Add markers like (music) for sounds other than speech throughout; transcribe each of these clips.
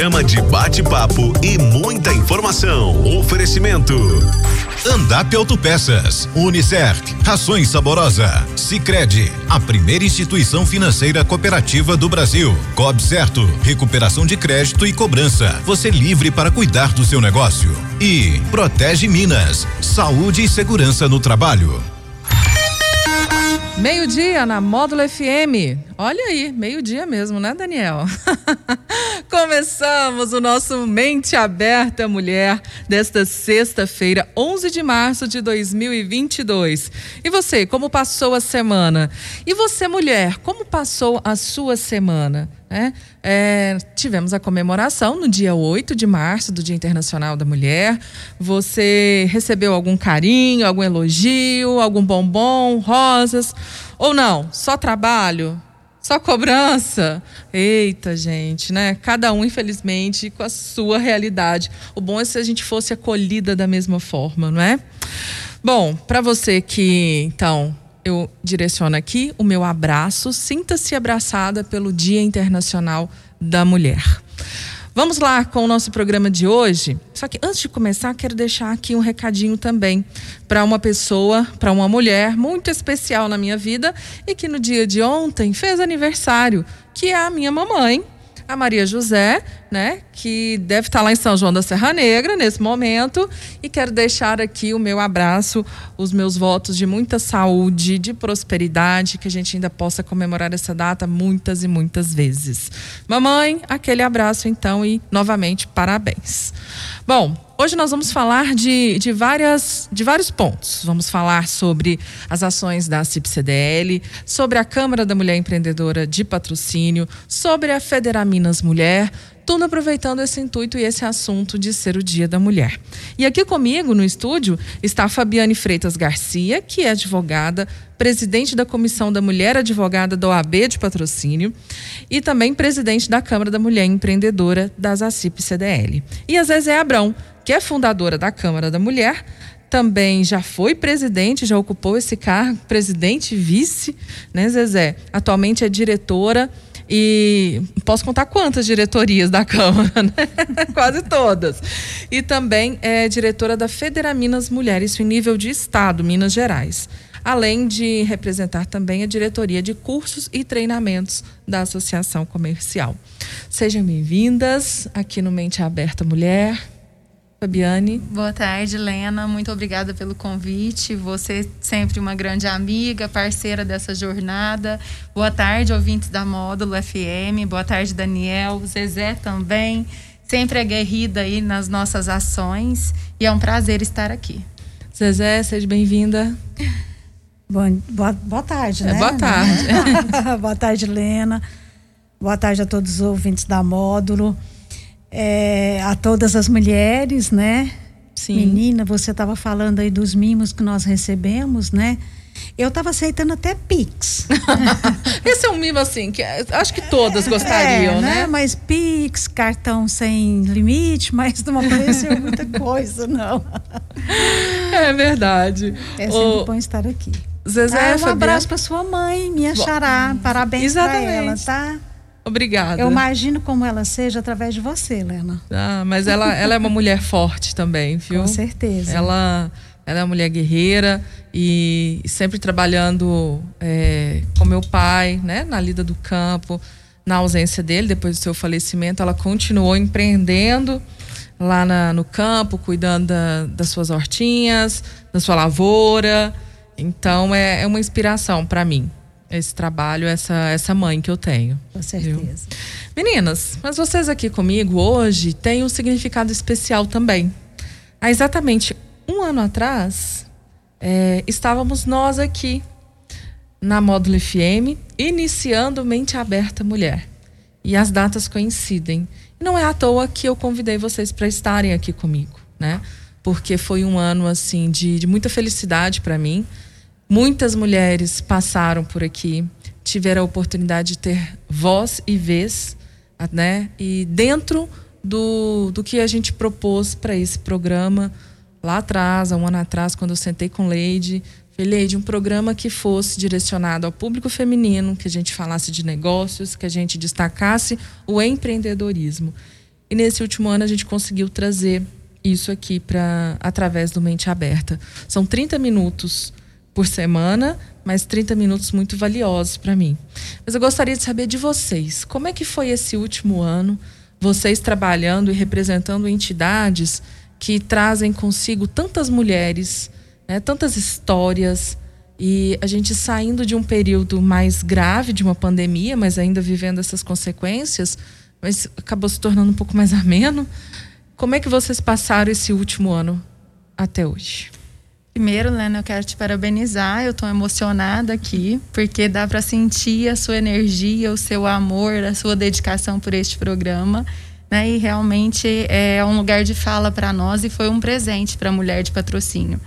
programa de bate-papo e muita informação. Oferecimento. Andap Autopeças, Unicert, Rações Saborosa, Sicredi, a primeira instituição financeira cooperativa do Brasil. Cob Certo, recuperação de crédito e cobrança. Você livre para cuidar do seu negócio. E Protege Minas, saúde e segurança no trabalho. Meio-dia na Módulo FM. Olha aí, meio-dia mesmo, né, Daniel? (laughs) Começamos o nosso Mente Aberta Mulher desta sexta-feira, 11 de março de 2022. E você, como passou a semana? E você, mulher, como passou a sua semana? É, é, tivemos a comemoração no dia 8 de março, do Dia Internacional da Mulher. Você recebeu algum carinho, algum elogio, algum bombom, rosas? Ou não? Só trabalho? Só cobrança? Eita, gente, né? Cada um, infelizmente, com a sua realidade. O bom é se a gente fosse acolhida da mesma forma, não é? Bom, para você que, então, eu direciono aqui o meu abraço. Sinta-se abraçada pelo Dia Internacional da Mulher. Vamos lá com o nosso programa de hoje. Só que antes de começar, quero deixar aqui um recadinho também para uma pessoa, para uma mulher muito especial na minha vida e que no dia de ontem fez aniversário, que é a minha mamãe, a Maria José, né, que deve estar lá em São João da Serra Negra nesse momento, e quero deixar aqui o meu abraço, os meus votos de muita saúde, de prosperidade, que a gente ainda possa comemorar essa data muitas e muitas vezes. Mamãe, aquele abraço então e novamente parabéns. Bom, hoje nós vamos falar de, de, várias, de vários pontos. Vamos falar sobre as ações da CIP-CDL, sobre a Câmara da Mulher Empreendedora de Patrocínio, sobre a Federaminas Mulher, tudo aproveitando esse intuito e esse assunto de ser o Dia da Mulher. E aqui comigo no estúdio está Fabiane Freitas Garcia, que é advogada, presidente da Comissão da Mulher Advogada da OAB de Patrocínio e também presidente da Câmara da Mulher Empreendedora das ACIP CDL. E a Zezé Abrão, que é fundadora da Câmara da Mulher, também já foi presidente, já ocupou esse cargo, presidente e vice, né, Zezé? Atualmente é diretora e posso contar quantas diretorias da Câmara, (laughs) né? Quase todas. E também é diretora da Federaminas Mulheres em nível de Estado, Minas Gerais. Além de representar também a diretoria de cursos e treinamentos da Associação Comercial. Sejam bem-vindas aqui no Mente Aberta Mulher. Fabiane. Boa tarde, Lena. Muito obrigada pelo convite. Você sempre uma grande amiga, parceira dessa jornada. Boa tarde, ouvintes da Módulo FM. Boa tarde, Daniel. Zezé também. Sempre aguerrida aí nas nossas ações. E é um prazer estar aqui. Zezé, seja bem-vinda. (laughs) Boa, boa, boa tarde, é, né? Boa tarde. (laughs) boa tarde, Lena. Boa tarde a todos os ouvintes da Módulo é, a todas as mulheres, né? Sim. Menina, você estava falando aí dos mimos que nós recebemos, né? Eu estava aceitando até Pix. (laughs) Esse é um mimo assim, que acho que todas gostariam, é, né? né? Mas Pix, cartão sem limite, mas não apareceu muita (laughs) coisa, não. É verdade. É sempre o... bom estar aqui. Zezé, ah, um abraço para sua mãe, minha xará. Parabéns para ela, tá? Obrigada. Eu imagino como ela seja através de você, Lena. Ah, mas ela, ela é uma mulher forte também, viu? Com certeza. Ela, ela é uma mulher guerreira e sempre trabalhando é, com meu pai, né, na lida do campo. Na ausência dele, depois do seu falecimento, ela continuou empreendendo lá na, no campo, cuidando da, das suas hortinhas, da sua lavoura. Então é, é uma inspiração para mim esse trabalho, essa, essa mãe que eu tenho. Com certeza. Viu? Meninas, mas vocês aqui comigo hoje têm um significado especial também. Há exatamente um ano atrás, é, estávamos nós aqui na Módulo FM, iniciando Mente Aberta Mulher. E as datas coincidem. Não é à toa que eu convidei vocês para estarem aqui comigo, né? Porque foi um ano assim de, de muita felicidade para mim Muitas mulheres passaram por aqui, tiveram a oportunidade de ter voz e vez, né? E dentro do, do que a gente propôs para esse programa, lá atrás, há um ano atrás, quando eu sentei com Leide, falei, Leide, um programa que fosse direcionado ao público feminino, que a gente falasse de negócios, que a gente destacasse o empreendedorismo. E nesse último ano a gente conseguiu trazer isso aqui para através do Mente Aberta. São 30 minutos por semana, mas 30 minutos muito valiosos para mim. Mas eu gostaria de saber de vocês, como é que foi esse último ano, vocês trabalhando e representando entidades que trazem consigo tantas mulheres, né, tantas histórias, e a gente saindo de um período mais grave de uma pandemia, mas ainda vivendo essas consequências, mas acabou se tornando um pouco mais (laughs) ameno. Como é que vocês passaram esse último ano até hoje? Primeiro, Lena, eu quero te parabenizar. Eu estou emocionada aqui, porque dá para sentir a sua energia, o seu amor, a sua dedicação por este programa. Né? E realmente é um lugar de fala para nós e foi um presente para a mulher de patrocínio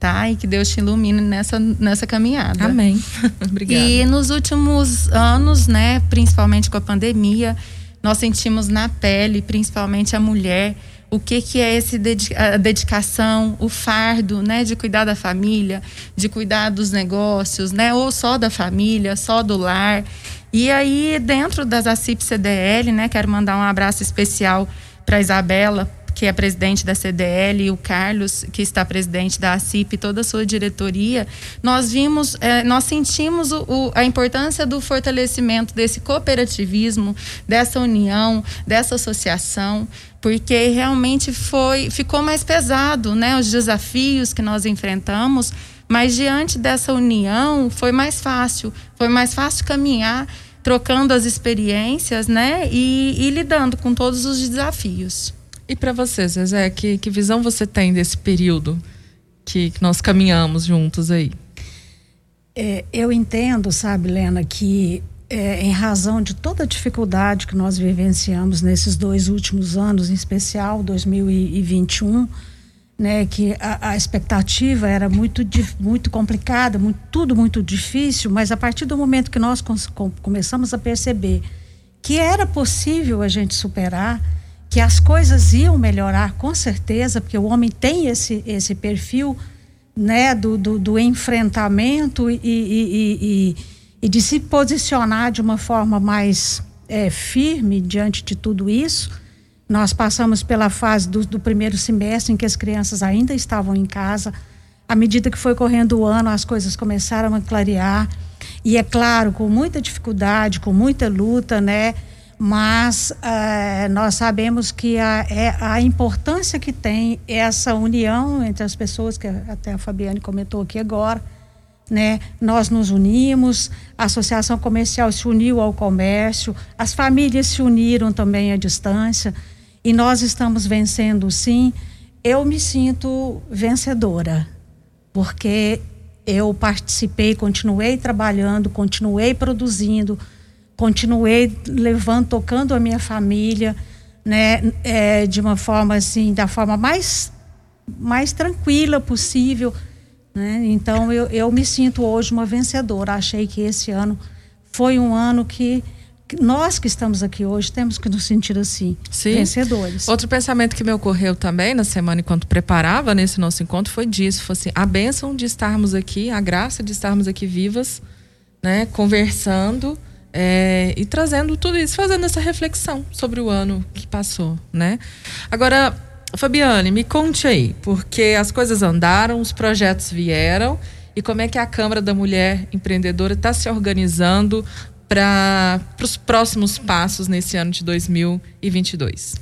tá? E que Deus te ilumine nessa, nessa caminhada. Amém. (laughs) Obrigada. E nos últimos anos, né, principalmente com a pandemia, nós sentimos na pele, principalmente a mulher, o que que é esse a dedicação, o fardo, né, de cuidar da família, de cuidar dos negócios, né, ou só da família, só do lar. E aí dentro das ACIP CDL, né, quero mandar um abraço especial para Isabela, que é presidente da CDL, e o Carlos, que está presidente da ACIP, toda a sua diretoria, nós vimos, é, nós sentimos o, o, a importância do fortalecimento desse cooperativismo, dessa união, dessa associação, porque realmente foi, ficou mais pesado, né, os desafios que nós enfrentamos, mas diante dessa união foi mais fácil, foi mais fácil caminhar trocando as experiências, né, e, e lidando com todos os desafios. E para você, Zezé, que, que visão você tem desse período que, que nós caminhamos juntos aí? É, eu entendo, sabe, Lena, que é, em razão de toda a dificuldade que nós vivenciamos nesses dois últimos anos, em especial 2021, né, que a, a expectativa era muito, muito complicada, muito, tudo muito difícil, mas a partir do momento que nós com, começamos a perceber que era possível a gente superar, que as coisas iam melhorar com certeza, porque o homem tem esse, esse perfil né, do, do, do enfrentamento e, e, e, e, de se posicionar de uma forma mais é, firme diante de tudo isso. Nós passamos pela fase do, do primeiro semestre em que as crianças ainda estavam em casa. À medida que foi correndo o ano, as coisas começaram a clarear. E é claro, com muita dificuldade, com muita luta, né? Mas é, nós sabemos que a, é, a importância que tem essa união entre as pessoas, que até a Fabiane comentou aqui agora, né? Nós nos unimos, a Associação Comercial se uniu ao comércio, as famílias se uniram também à distância e nós estamos vencendo sim. Eu me sinto vencedora, porque eu participei, continuei trabalhando, continuei produzindo, continuei levando, tocando a minha família, né, é, de uma forma assim, da forma mais, mais tranquila possível, né? Então eu, eu me sinto hoje uma vencedora. Achei que esse ano foi um ano que nós que estamos aqui hoje temos que nos sentir assim, Sim. vencedores. Outro pensamento que me ocorreu também na semana enquanto preparava nesse nosso encontro foi disso, foi assim, a bênção de estarmos aqui, a graça de estarmos aqui vivas, né, conversando, é, e trazendo tudo isso, fazendo essa reflexão sobre o ano que passou, né? Agora, Fabiane, me conte aí, porque as coisas andaram, os projetos vieram e como é que a Câmara da Mulher Empreendedora está se organizando para os próximos passos nesse ano de 2022?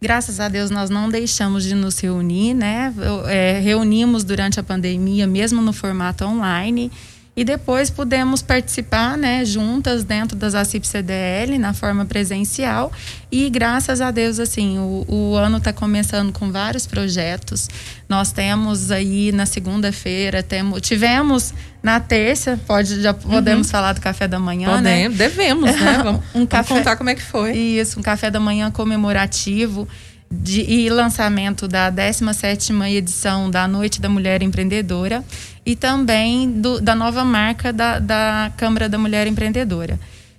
Graças a Deus nós não deixamos de nos reunir, né? É, reunimos durante a pandemia, mesmo no formato online e depois pudemos participar, né, juntas dentro das ACIP CDL na forma presencial e graças a Deus assim o, o ano está começando com vários projetos. Nós temos aí na segunda-feira temos tivemos na terça pode já podemos uhum. falar do café da manhã, podemos, né? Devemos, né? (laughs) Vamos, um café, vamos contar como é que foi. Isso, um café da manhã comemorativo. De, e lançamento da 17ª edição da Noite da Mulher Empreendedora e também do, da nova marca da, da Câmara da Mulher Empreendedora.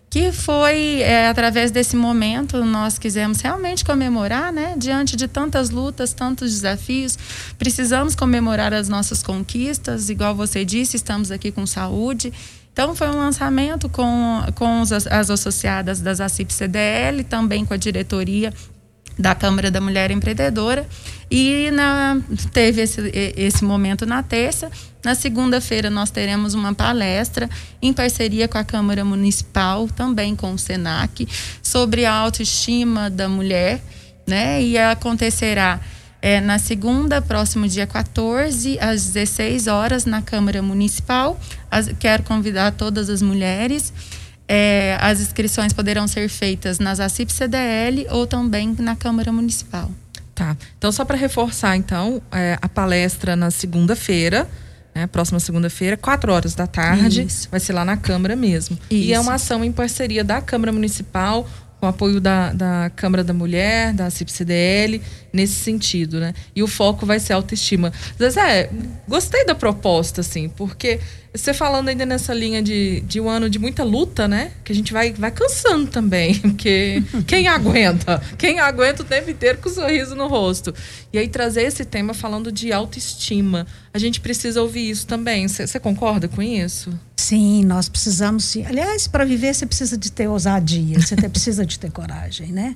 Que foi, é, através desse momento, nós quisemos realmente comemorar, né? Diante de tantas lutas, tantos desafios, precisamos comemorar as nossas conquistas. Igual você disse, estamos aqui com saúde. Então, foi um lançamento com, com as, as associadas das ACIP CDL, também com a diretoria da Câmara da Mulher Empreendedora. E na, teve esse, esse momento na terça. Na segunda-feira, nós teremos uma palestra em parceria com a Câmara Municipal, também com o SENAC, sobre a autoestima da mulher. Né? E acontecerá é, na segunda, próximo dia 14, às 16 horas, na Câmara Municipal. As, quero convidar todas as mulheres. É, as inscrições poderão ser feitas nas ACIP CDL ou também na Câmara Municipal. Tá. Então, só para reforçar, então, é, a palestra na segunda-feira, né, próxima segunda-feira, quatro horas da tarde, Isso. vai ser lá na Câmara mesmo. Isso. E é uma ação em parceria da Câmara Municipal, com apoio da, da Câmara da Mulher, da CIP-CDL, nesse sentido, né? E o foco vai ser autoestima. Zezé, gostei da proposta, assim, porque você falando ainda nessa linha de, de um ano de muita luta, né? Que a gente vai, vai cansando também, (laughs) porque quem aguenta? Quem aguenta o tempo inteiro com o um sorriso no rosto? E aí trazer esse tema falando de autoestima. A gente precisa ouvir isso também. Você concorda com isso? Sim, nós precisamos sim. Aliás, para viver você precisa de ter ousadia, você precisa de ter coragem, né?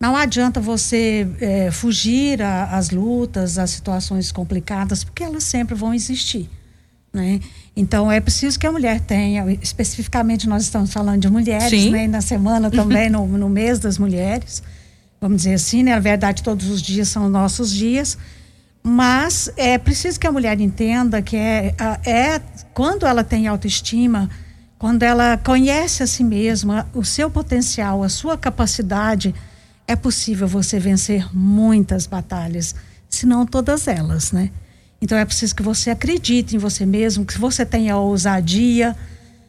Não adianta você é, fugir às lutas, às situações complicadas, porque elas sempre vão existir. Né? Então é preciso que a mulher tenha, especificamente nós estamos falando de mulheres, né? na semana também, no, no mês das mulheres, vamos dizer assim, né? na verdade todos os dias são nossos dias, mas é preciso que a mulher entenda que é, é quando ela tem autoestima, quando ela conhece a si mesma, o seu potencial, a sua capacidade, é possível você vencer muitas batalhas, se não todas elas, né? Então é preciso que você acredite em você mesmo, que você tenha ousadia,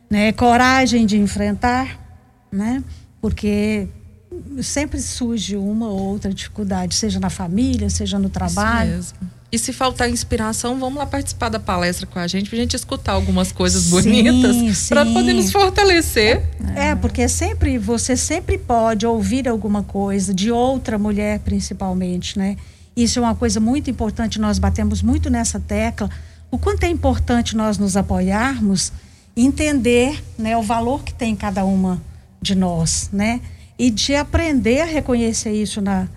né, coragem de enfrentar, né? Porque sempre surge uma ou outra dificuldade, seja na família, seja no trabalho. Isso mesmo. E se faltar inspiração, vamos lá participar da palestra com a gente, pra gente escutar algumas coisas bonitas, para poder nos fortalecer. É, porque sempre você sempre pode ouvir alguma coisa de outra mulher, principalmente, né? Isso é uma coisa muito importante, nós batemos muito nessa tecla. O quanto é importante nós nos apoiarmos, entender, né, o valor que tem cada uma de nós, né? E de aprender a reconhecer isso na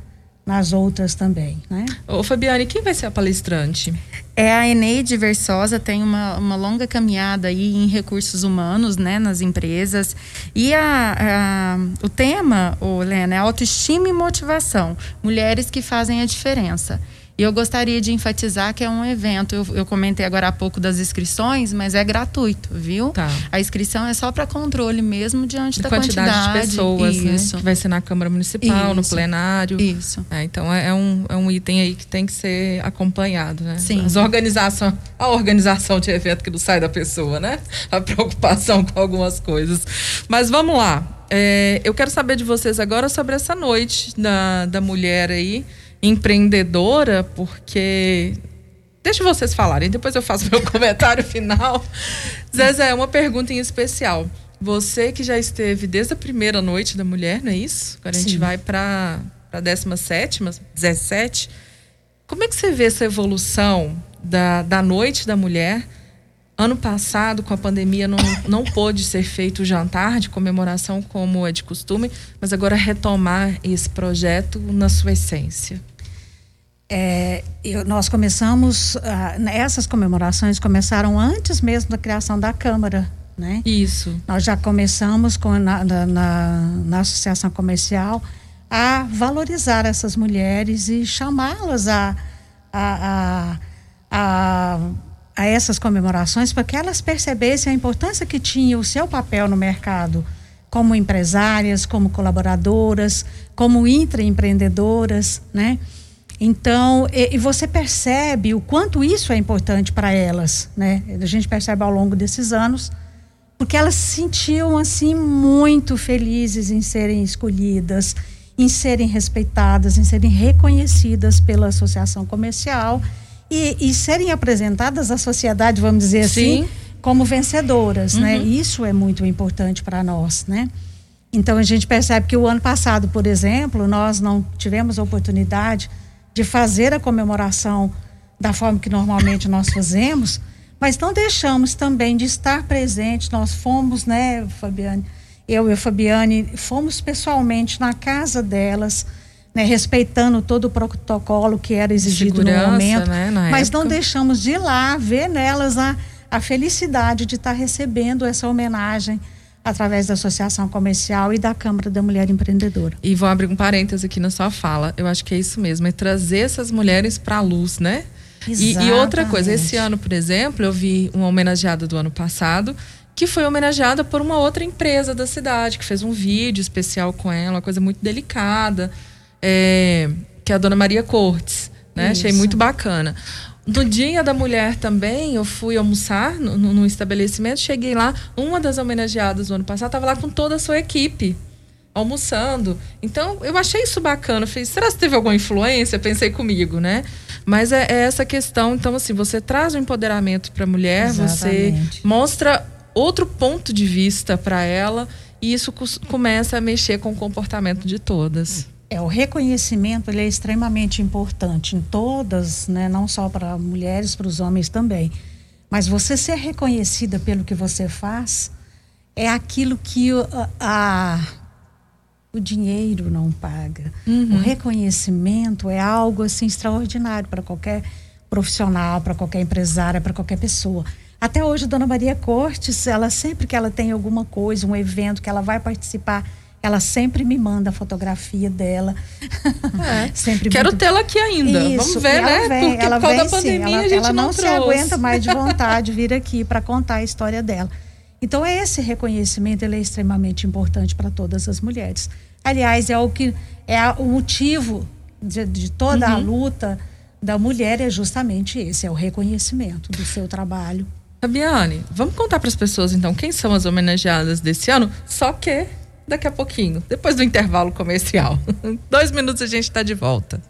nas outras também, né? Ô Fabiane, quem vai ser a palestrante? É a Eneide Versosa, tem uma, uma longa caminhada aí em recursos humanos, né, nas empresas. E a, a o tema, o Lena, é autoestima e motivação. Mulheres que fazem a diferença. E eu gostaria de enfatizar que é um evento. Eu, eu comentei agora há pouco das inscrições, mas é gratuito, viu? Tá. A inscrição é só para controle mesmo diante de da quantidade, quantidade, de pessoas, né? Isso. Né? Que vai ser na Câmara Municipal, Isso. no plenário. Isso. É, então é, é, um, é um item aí que tem que ser acompanhado, né? Sim. As organização, a organização de evento que não sai da pessoa, né? A preocupação com algumas coisas. Mas vamos lá. É, eu quero saber de vocês agora sobre essa noite da, da mulher aí empreendedora, porque. Deixa vocês falarem, depois eu faço (laughs) meu comentário final. Zezé, uma pergunta em especial. Você que já esteve desde a primeira noite da mulher, não é isso? Agora a gente Sim. vai para a 17, 17. Como é que você vê essa evolução da, da noite da mulher? Ano passado, com a pandemia, não, não pôde ser feito o jantar de comemoração como é de costume, mas agora retomar esse projeto na sua essência. É, eu, nós começamos, ah, essas comemorações começaram antes mesmo da criação da Câmara, né? Isso. Nós já começamos com, na, na, na associação comercial a valorizar essas mulheres e chamá-las a, a, a, a, a essas comemorações para que elas percebessem a importância que tinha o seu papel no mercado como empresárias, como colaboradoras, como intraempreendedoras, né? Então, e, e, você percebe o quanto isso é importante para elas, né? A gente percebe ao longo desses anos, porque elas se sentiam assim muito felizes em serem escolhidas, em serem respeitadas, em serem reconhecidas pela associação comercial e, e serem apresentadas à sociedade, vamos dizer assim, Sim. assim, como vencedoras, né? uhum. né? Isso é muito importante para nós, né? Então a gente percebe que o ano passado, por exemplo, nós não tivemos a oportunidade de fazer a comemoração da forma que normalmente nós fazemos, mas não deixamos também de estar presentes. Nós fomos, né, Fabiane? Eu e a Fabiane fomos pessoalmente na casa delas, né, respeitando todo o protocolo que era exigido Segurança, no momento, né, mas época. não deixamos de ir lá ver nelas a, a felicidade de estar recebendo essa homenagem através da Associação Comercial e da Câmara da Mulher Empreendedora. E vou abrir um parêntese aqui na sua fala. Eu acho que é isso mesmo, é trazer essas mulheres para a luz, né? E, e outra coisa, esse ano, por exemplo, eu vi uma homenageada do ano passado que foi homenageada por uma outra empresa da cidade, que fez um vídeo especial com ela, uma coisa muito delicada, é, que é a dona Maria Cortes. Né? Achei muito bacana. No dia da mulher também, eu fui almoçar no, no- no estabelecimento, cheguei lá, uma das homenageadas do ano passado estava lá com toda a sua equipe, almoçando. Então, eu achei isso bacana. Eu falei, será que teve alguma influência? Pensei comigo, né? Mas é, é essa questão, então, assim, você traz o empoderamento para a mulher, você Exatamente. mostra outro ponto de vista para ela e isso começa a mexer com o comportamento de todas. É, o reconhecimento ele é extremamente importante em todas, né, não só para mulheres, para os homens também. Mas você ser reconhecida pelo que você faz é aquilo que o, a- o dinheiro não paga. O reconhecimento é algo assim extraordinário para qualquer profissional, para qualquer empresária, para qualquer pessoa. Até hoje, Dona Maria Cortes, ela sempre que ela tem alguma coisa, um evento que ela vai participar, ela sempre me manda a fotografia dela. É. (laughs) sempre Quero muito- tê-la aqui ainda. Isso, Vamos ver, ela né? Vem, Porque ela por causa vem, da pandemia ela, a gente ela não, não, se aguenta mais de (laughs) vontade de vir aqui para contar a história dela. Então esse reconhecimento ele é extremamente importante para todas as mulheres. Aliás, é o que é o motivo de, de toda Uhum. a luta da mulher é justamente esse, é o reconhecimento do seu trabalho. Fabiane, vamos contar para as pessoas então quem são as homenageadas desse ano? Só que daqui a pouquinho, depois do intervalo comercial. (laughs) Dois minutos a gente está de volta.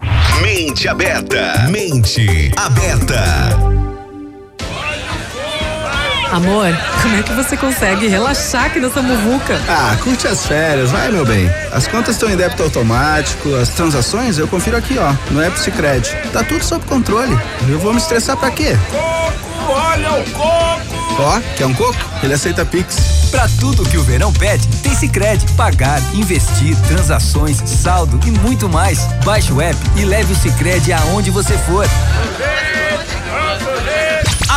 Mente aberta. Mente aberta. Amor, como é que você consegue relaxar aqui nessa muvuca? Ah, curte as férias, vai meu bem. As contas estão em débito automático, as transações eu confiro aqui, ó, no app Sicredi. Tá tudo sob controle. Eu vou me estressar pra quê? Coco, olha o coco! Ó, quer um coco? Ele aceita Pix. Pra tudo que o verão pede, tem Sicredi. Pagar, investir, transações, saldo e muito mais. Baixe o app e leve o Sicredi aonde você for.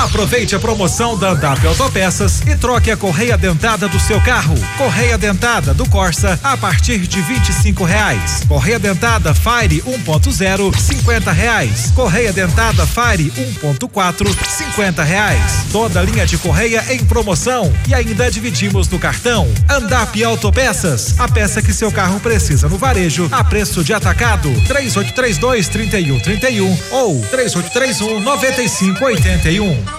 Aproveite a promoção da Andap Autopeças e troque a correia dentada do seu carro. Correia dentada do Corsa a partir de 25 reais. Correia dentada Fire 1.0, 50 reais. Correia dentada Fire 1.4, 50 reais. Toda linha de correia em promoção e ainda dividimos no cartão. Andap Autopeças, a peça que seu carro precisa no varejo a preço de atacado. 3832 3131 ou 3831 9581.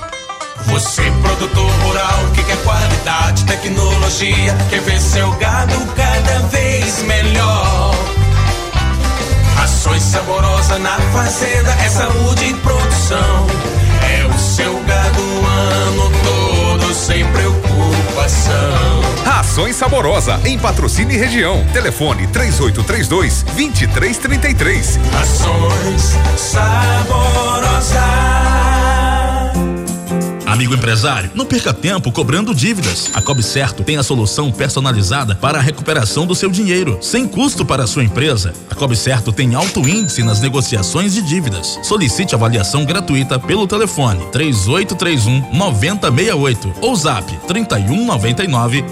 Você, produtor rural, que quer qualidade, tecnologia, quer ver seu gado cada vez melhor. Rações saborosas na fazenda, é saúde e produção. É o seu gado o ano todo, sem preocupação. Rações Saborosa, em patrocínio e região. Telefone 3832 2333. Rações saborosas. Amigo empresário, não perca tempo cobrando dívidas. A Cobre Certo tem a solução personalizada para a recuperação do seu dinheiro, sem custo para a sua empresa. A Cobre Certo tem alto índice nas negociações de dívidas. Solicite avaliação gratuita pelo telefone 3831 9068 ou zap 3199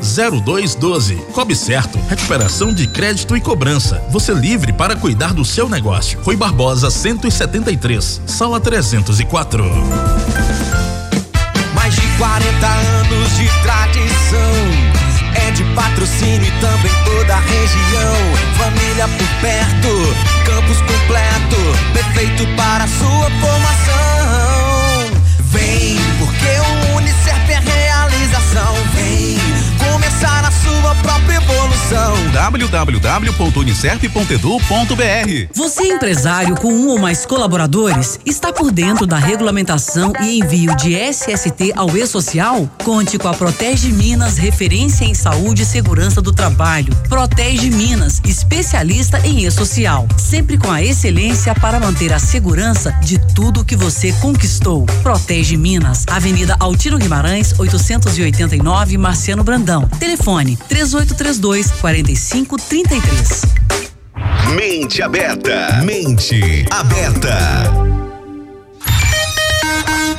0212. Cobre Certo, recuperação de crédito e cobrança. Você livre para cuidar do seu negócio. Rui Barbosa 173, sala 304. Mais de 40 anos de tradição. É de patrocínio e também toda a região. Família por perto, campus completo. Perfeito para sua formação. Vem, porque o Unicef é realização. Vem sua própria evolução. www.unicef.edu.br Você empresário com um ou mais colaboradores está por dentro da regulamentação e envio de SST ao E-Social? Conte com a Protege Minas, referência em saúde e segurança do trabalho. Protege Minas, especialista em E-Social, sempre com a excelência para manter a segurança de tudo que você conquistou. Protege Minas, Avenida Altino Guimarães, 889, Marciano Brandão. Telefone 3832 4533. Mente aberta. Mente aberta.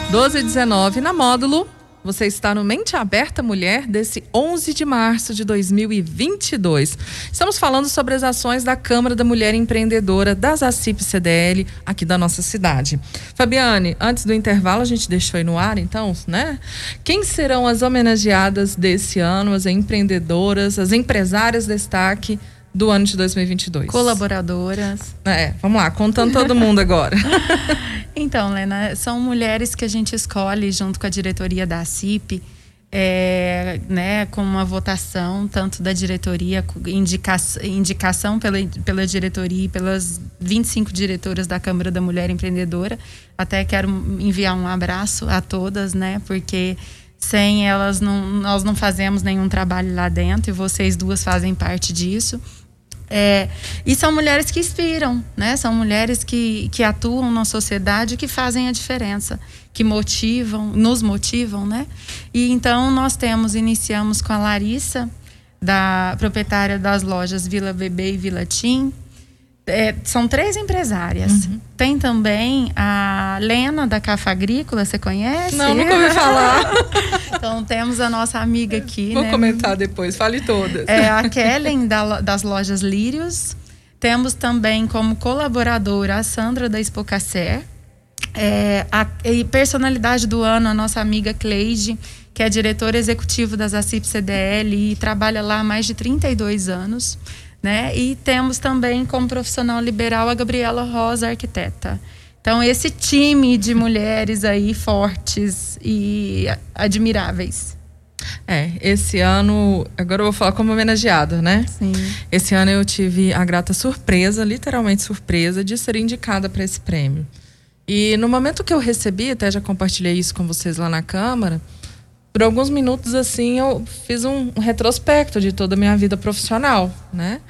12 e 19 na módulo. Você está no Mente Aberta Mulher desse 11 de março de 2022. Estamos falando sobre as ações da Câmara da Mulher Empreendedora das ACIP CDL aqui da nossa cidade. Fabiane, antes do intervalo a gente deixou aí no ar, então, né? Quem serão as homenageadas desse ano, as empreendedoras, as empresárias destaque do ano de 2022? Colaboradoras. É, vamos lá, contando todo mundo agora. (laughs) Então, Lena, são mulheres que a gente escolhe junto com a diretoria da CIP, é, né, com uma votação tanto da diretoria, indica, indicação pela, pela diretoria e pelas 25 diretoras da Câmara da Mulher Empreendedora. Até quero enviar um abraço a todas, né, porque sem elas não, nós não fazemos nenhum trabalho lá dentro e vocês duas fazem parte disso. É, e são mulheres que inspiram, né? São mulheres que, que atuam na sociedade que fazem a diferença, que motivam, nos motivam, né? E então nós temos, iniciamos com a Larissa, da proprietária das lojas Vila Bebê e Vila Tim, é, são três empresárias. Uhum. Tem também a Lena da Cafa Agrícola, você conhece? Não, nunca ouvi falar. (laughs) então temos a nossa amiga aqui. Vou né? comentar depois, fale todas. É a Kellen da, das lojas Lírios. Temos também como colaboradora a Sandra da Espocacer. É, a e personalidade do ano, a nossa amiga Cleide, que é diretora executiva das ACIP CDL e trabalha lá há mais de 32 anos. Né? E temos também como profissional liberal a Gabriela Rosa, arquiteta. Então, esse time de mulheres aí fortes e admiráveis. É, esse ano, agora eu vou falar como homenageada, né? Sim. Esse ano eu tive a grata surpresa, literalmente surpresa, de ser indicada para esse prêmio. E no momento que eu recebi, até já compartilhei isso com vocês lá na Câmara, por alguns minutos assim eu fiz um, um retrospecto de toda a minha vida profissional, né?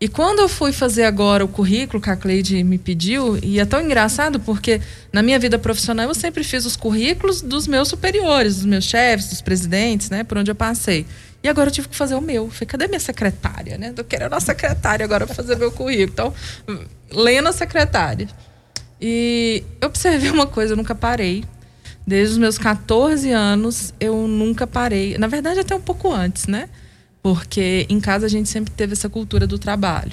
E quando eu fui fazer agora o currículo que a Cleide me pediu, e é tão engraçado porque na minha vida profissional eu sempre fiz os currículos dos meus superiores, dos meus chefes, dos presidentes, né, por onde eu passei. E agora eu tive que fazer o meu. falei, cadê minha secretária, né? Tô querendo a secretária agora para fazer meu currículo. Então, lendo a secretária. E eu observei uma coisa, eu nunca parei. Desde os meus 14 anos, eu nunca parei. Na verdade, até um pouco antes, né? Porque em casa a gente sempre teve essa cultura do trabalho.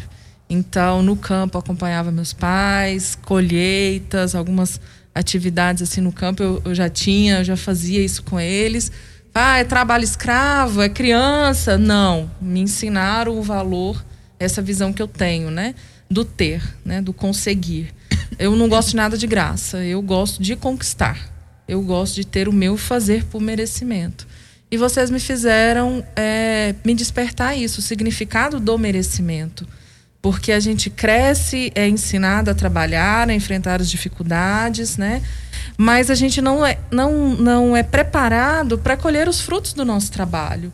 Então, no campo, acompanhava meus pais, colheitas, algumas atividades assim no campo eu, eu já tinha, eu já fazia isso com eles. Ah, é trabalho escravo, é criança? Não, me ensinaram o valor, essa visão que eu tenho, né? Do ter, né? Do conseguir. Eu não gosto de nada de graça, eu gosto de conquistar. Eu gosto de ter o meu fazer por merecimento. E vocês me fizeram é, me despertar isso, o significado do merecimento. Porque a gente cresce, é ensinado a trabalhar, a enfrentar as dificuldades, né? Mas a gente não é, não, não é preparado para colher os frutos do nosso trabalho.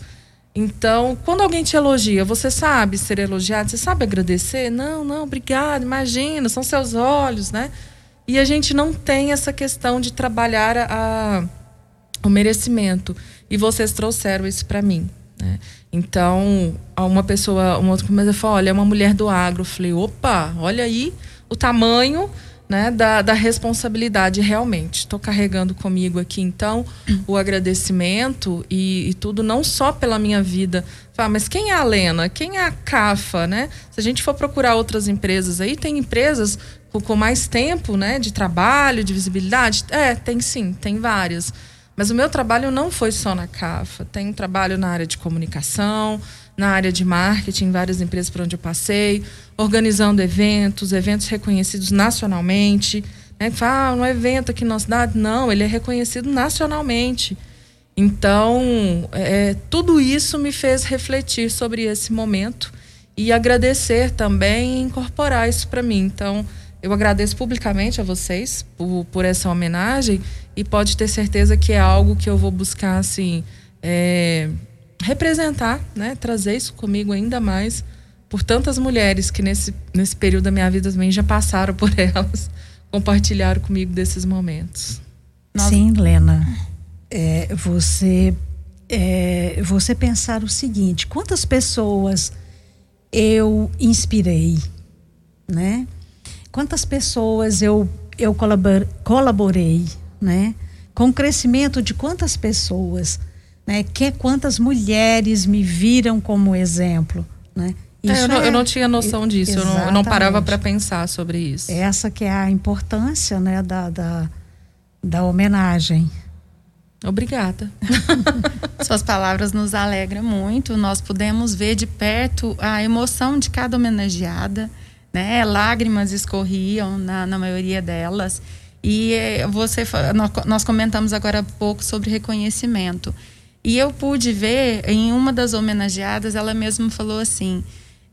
Então, quando alguém te elogia, você sabe ser elogiado, você sabe agradecer? Não, não, obrigado, imagina, são seus olhos, né? E a gente não tem essa questão de trabalhar a, a o merecimento. E vocês trouxeram isso para mim. Né? Então, uma pessoa, uma outra coisa falou: olha, é uma mulher do agro. Eu falei: opa, olha aí o tamanho né, da, da responsabilidade realmente. Estou carregando comigo aqui, então, o agradecimento e, e, tudo, não só pela minha vida. Fala, mas quem é a Lena? Quem é a CAFA? Né? Se a gente for procurar outras empresas aí, tem empresas com, com mais tempo né, de trabalho, de visibilidade? É, tem sim, tem várias. Mas o meu trabalho não foi só na CAFA. Tem um trabalho na área de comunicação, na área de marketing, várias empresas por onde eu passei, organizando eventos, eventos reconhecidos nacionalmente. Né? Fala, ah, um evento aqui na cidade. Não, ele é reconhecido nacionalmente. Então, é, tudo isso me fez refletir sobre esse momento e agradecer também e incorporar isso para mim. Então, eu agradeço publicamente a vocês por, por essa homenagem e pode ter certeza que é algo que eu vou buscar assim é, representar, né? Trazer isso comigo ainda mais por tantas mulheres que nesse, nesse período da minha vida também já passaram por (laughs) elas, compartilharam comigo desses momentos. Sim, Lena. É, você é, você pensar o seguinte: quantas pessoas eu inspirei, né? Quantas pessoas eu, eu colabor, colaborei, né? Com o crescimento de quantas pessoas, né? Que, quantas mulheres me viram como exemplo, né? É, eu, não, é, eu, não, tinha noção disso, eu não, eu não, parava para pensar sobre isso. Essa que é a importância né, da, da, da homenagem. Obrigada. (laughs) Suas palavras nos alegram muito. Nós podemos ver de perto a emoção de cada homenageada, né? Lágrimas escorriam na, na maioria delas. E eh, você, nós comentamos agora há pouco sobre reconhecimento. E eu pude ver em uma das homenageadas, ela mesma falou assim: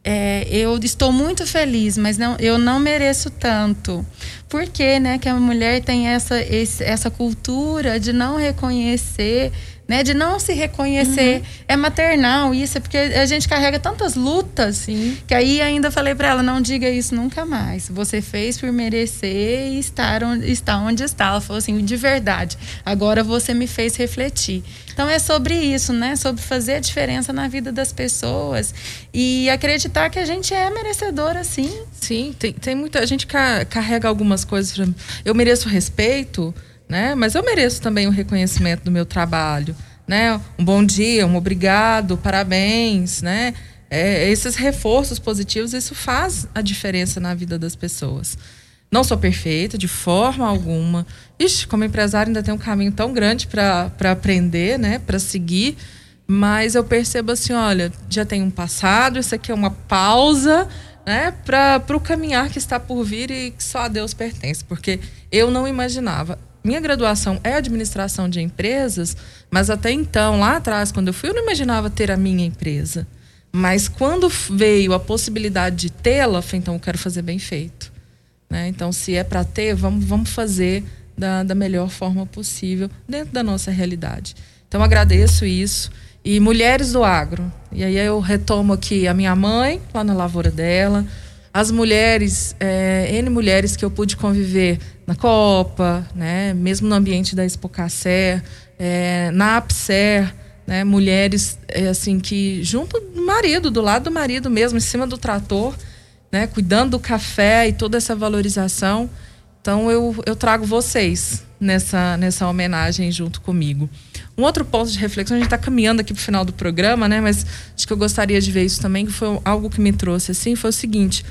é, eu estou muito feliz, mas não, eu não mereço tanto. Por quê, né? Que a mulher tem essa, esse, essa cultura de não reconhecer né? De não se reconhecer. Uhum. É maternal isso, é porque a gente carrega tantas lutas Sim. que aí ainda falei para ela, não diga isso nunca mais. Você fez por merecer e estar onde está onde está. Ela falou assim, de verdade. Agora você me fez refletir. Então é sobre isso, né? Sobre fazer a diferença na vida das pessoas e acreditar que a gente é merecedora, sim. Sim, tem, tem muita a gente carrega algumas coisas. Eu mereço respeito né? Mas eu mereço também o reconhecimento do meu trabalho, né? Um bom dia, um obrigado, parabéns, né? É, esses reforços positivos, isso faz a diferença na vida das pessoas. Não sou perfeita de forma alguma. Ixi, como empresário ainda tem um caminho tão grande para aprender, né? Para seguir. Mas eu percebo assim, olha, já tem um passado, isso aqui é uma pausa, né? Para o caminhar que está por vir e que só a Deus pertence. Porque eu não imaginava minha graduação é administração de empresas, mas até então, lá atrás, quando eu fui, eu não imaginava ter a minha empresa. Mas quando veio a possibilidade de tê-la, então eu quero fazer bem feito. Né? Então, se é para ter, vamos, vamos fazer da, da melhor forma possível, dentro da nossa realidade. Então, agradeço isso. E mulheres do agro. E aí eu retomo aqui a minha mãe, lá na lavoura dela, as mulheres, é, N mulheres que eu pude conviver na Copa, né, mesmo no ambiente da Expocacer, é, na APSER, né, mulheres é, assim que junto do marido, do lado do marido mesmo, em cima do trator, né, cuidando do café e toda essa valorização. Então eu, eu trago vocês nessa, nessa homenagem junto comigo. Um outro ponto de reflexão, a gente está caminhando aqui para o final do programa, né? Mas acho que eu gostaria de ver isso também, que foi algo que me trouxe assim, foi o seguinte: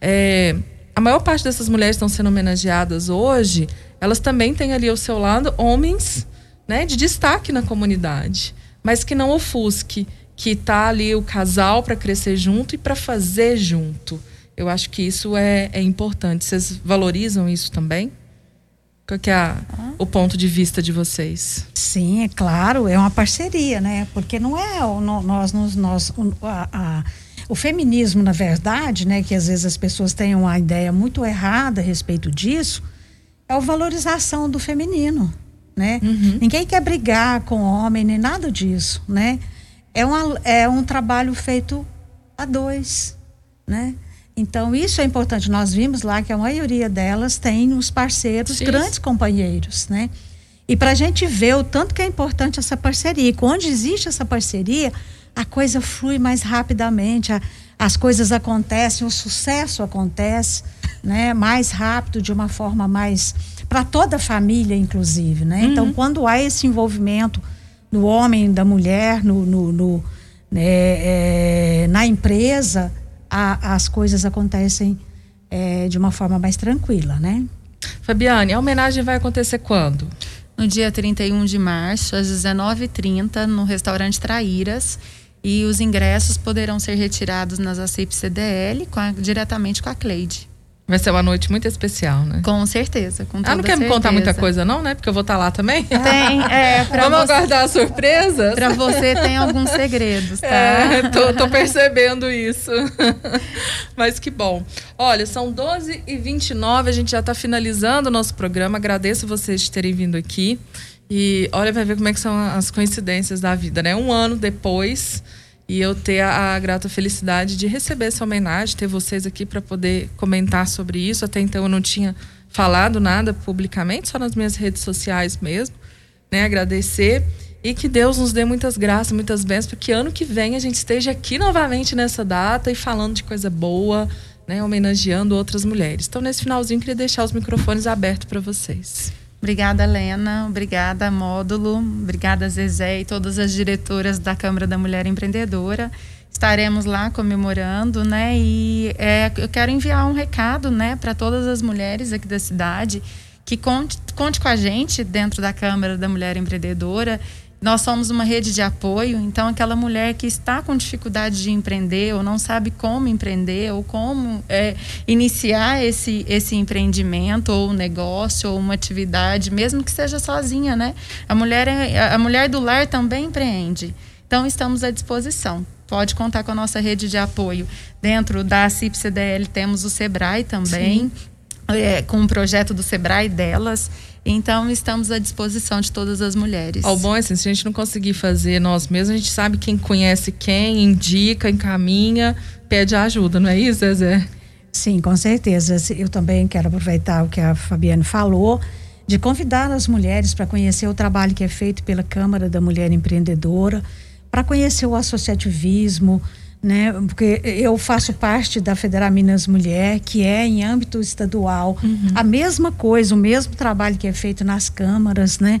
é, a maior parte dessas mulheres que estão sendo homenageadas hoje, elas também têm ali ao seu lado homens né, de destaque na comunidade, mas que não ofusque, que tá ali o casal para crescer junto e para fazer junto. Eu acho que isso é, é importante. Vocês valorizam isso também? Qual que é a, o ponto de vista de vocês? Sim, é claro, é uma parceria, né? Porque não é nós, nós, nós a, a o feminismo, na verdade, né, que às vezes as pessoas têm uma ideia muito errada a respeito disso, é a valorização do feminino, né? Uhum. Ninguém quer brigar com o homem nem nada disso, né? É, uma, é um trabalho feito a dois, né? Então isso é importante. Nós vimos lá que a maioria delas tem os parceiros, Sim. grandes companheiros, né? E para a gente ver o tanto que é importante essa parceria, e onde existe essa parceria, a coisa flui mais rapidamente, a, as coisas acontecem, o sucesso acontece, né, mais rápido, de uma forma mais para toda a família, inclusive, né? Então, uhum. Então, quando há esse envolvimento do homem, da mulher, no, no, no né, é, na empresa, a, as coisas acontecem é, de uma forma mais tranquila, né? Fabiane, a homenagem vai acontecer quando? No dia 31 de março, às 19h30, no restaurante Traíras e os ingressos poderão ser retirados nas ACIP CDL com a, diretamente com a Cleide. Vai ser uma noite muito especial, né? Com certeza, com Ah, não quer certeza. me contar muita coisa não, né? Porque eu vou estar lá também. Tem, é, (laughs) Vamos você, aguardar surpresas? Para você tem alguns segredos, tá? É, tô, tô percebendo isso. (laughs) Mas que bom. Olha, são 12 e 29 a gente já está finalizando o nosso programa. Agradeço vocês de terem vindo aqui. E olha, vai ver como é que são as coincidências da vida, né? Um ano depois e eu ter a, a grata felicidade de receber essa homenagem, ter vocês aqui para poder comentar sobre isso. Até então eu não tinha falado nada publicamente, só nas minhas redes sociais mesmo, né? Agradecer e que Deus nos dê muitas graças, muitas bênçãos, para que ano que vem a gente esteja aqui novamente nessa data e falando de coisa boa, né, homenageando outras mulheres. Então, nesse finalzinho, queria deixar os microfones abertos para vocês. Obrigada, Helena. Obrigada, Módulo. Obrigada, Zezé e todas as diretoras da Câmara da Mulher Empreendedora. Estaremos lá comemorando, né? E é, eu quero enviar um recado, né, para todas as mulheres aqui da cidade que conte, conte com a gente dentro da Câmara da Mulher Empreendedora nós somos uma rede de apoio, então aquela mulher que está com dificuldade de empreender ou não sabe como empreender ou como é, iniciar esse, esse empreendimento ou negócio ou uma atividade, mesmo que seja sozinha, né? A mulher, é, a mulher do lar também empreende. Então estamos à disposição. Pode contar com a nossa rede de apoio. Dentro da CIP-CDL temos o Sebrae também, é, com um projeto do Sebrae delas. Então, estamos à disposição de todas as mulheres. O bom é assim, se a gente não conseguir fazer nós mesmos, a gente sabe quem conhece quem, indica, encaminha, pede ajuda, não é isso, Zezé? Sim, com certeza. Eu também quero aproveitar o que a Fabiane falou, de convidar as mulheres para conhecer o trabalho que é feito pela Câmara da Mulher Empreendedora, para conhecer o associativismo, né? Porque eu faço parte da Federal Minas Mulher, que é em âmbito estadual, uhum. a mesma coisa, o mesmo trabalho que é feito nas câmaras, né?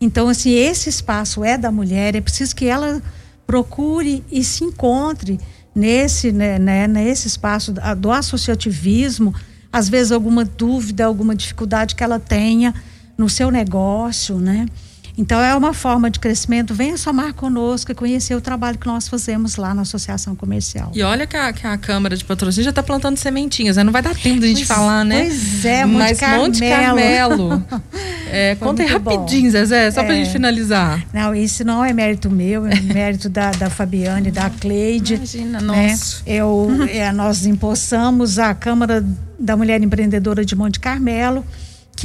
Então, assim, esse espaço é da mulher, é preciso que ela procure e se encontre nesse, né, né, nesse espaço do associativismo, às vezes alguma dúvida, alguma dificuldade que ela tenha no seu negócio, né? Então é uma forma de crescimento. Venha somar conosco e conhecer o trabalho que nós fazemos lá na Associação Comercial. E olha que a, que a Câmara de Patrocínio já está plantando sementinhas, né? Não vai dar tempo de a gente pois, falar, né? Pois é, Monte Mas Carmelo. Monte Carmelo. (laughs) é, conta aí rapidinho, Zezé, só é. para a gente finalizar. Não, isso não é mérito meu, é (laughs) mérito da, da Fabiane, da Cleide. Imagina, né? nossa. Eu, (laughs) é, nós empossamos a Câmara da Mulher Empreendedora de Monte Carmelo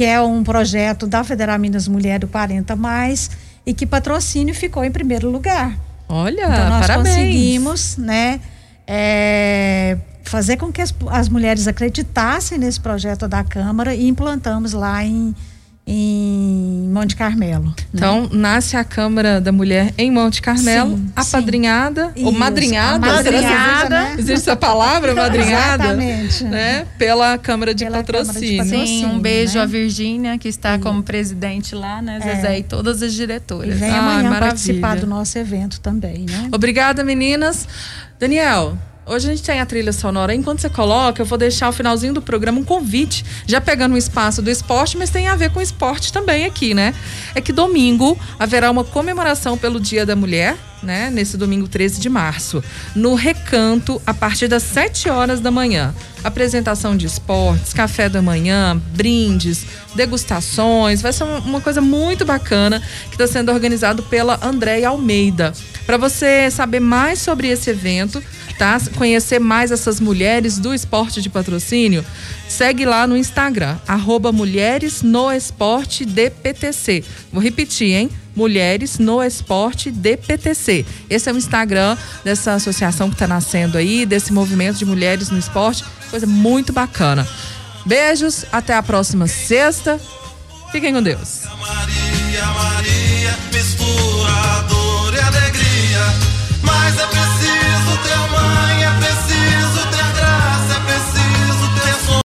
que é um projeto da Federal Minas Mulher do 40 Mais e que patrocínio ficou em primeiro lugar. Olha, então nós parabéns. conseguimos, né, é, fazer com que as, as mulheres acreditassem nesse projeto da Câmara e implantamos lá em em Monte Carmelo. Né? Então, nasce a Câmara da Mulher em Monte Carmelo, sim, apadrinhada, sim. ou madrinhada, madrinhada né? existe essa palavra, (laughs) madrinhada? Exatamente. Né? Pela Câmara de, Pela patrocínio. Câmara de patrocínio. Sim, um beijo né? à Virgínia, que está Sim. como presidente lá, né, Zezé, É. e todas as E diretoras. vem Ah, amanhã maravilha. participar do nosso evento também, né? Obrigada, meninas. Daniel, hoje a gente tem a trilha sonora. Enquanto você coloca, eu vou deixar o finalzinho do programa um convite, já pegando o espaço do esporte, mas tem a ver com esporte também aqui, né? É que domingo haverá uma comemoração pelo Dia da Mulher, né? Nesse domingo 13 de março, no Recanto, a partir das 7 horas da manhã. Apresentação de esportes, café da manhã, brindes, degustações. Vai ser uma- coisa muito bacana que está sendo organizado pela Andréia Almeida. Para você saber mais sobre esse evento, tá? Conhecer mais essas mulheres do esporte de patrocínio, segue lá no Instagram, arroba Mulheres no Esporte DPTC. Vou repetir, hein? Mulheres no Esporte DPTC. Esse é o Instagram dessa associação que está nascendo aí, desse movimento de mulheres no esporte. Coisa muito bacana. Beijos, até a próxima sexta. Fiquem com Deus. Maria, Maria, e alegria.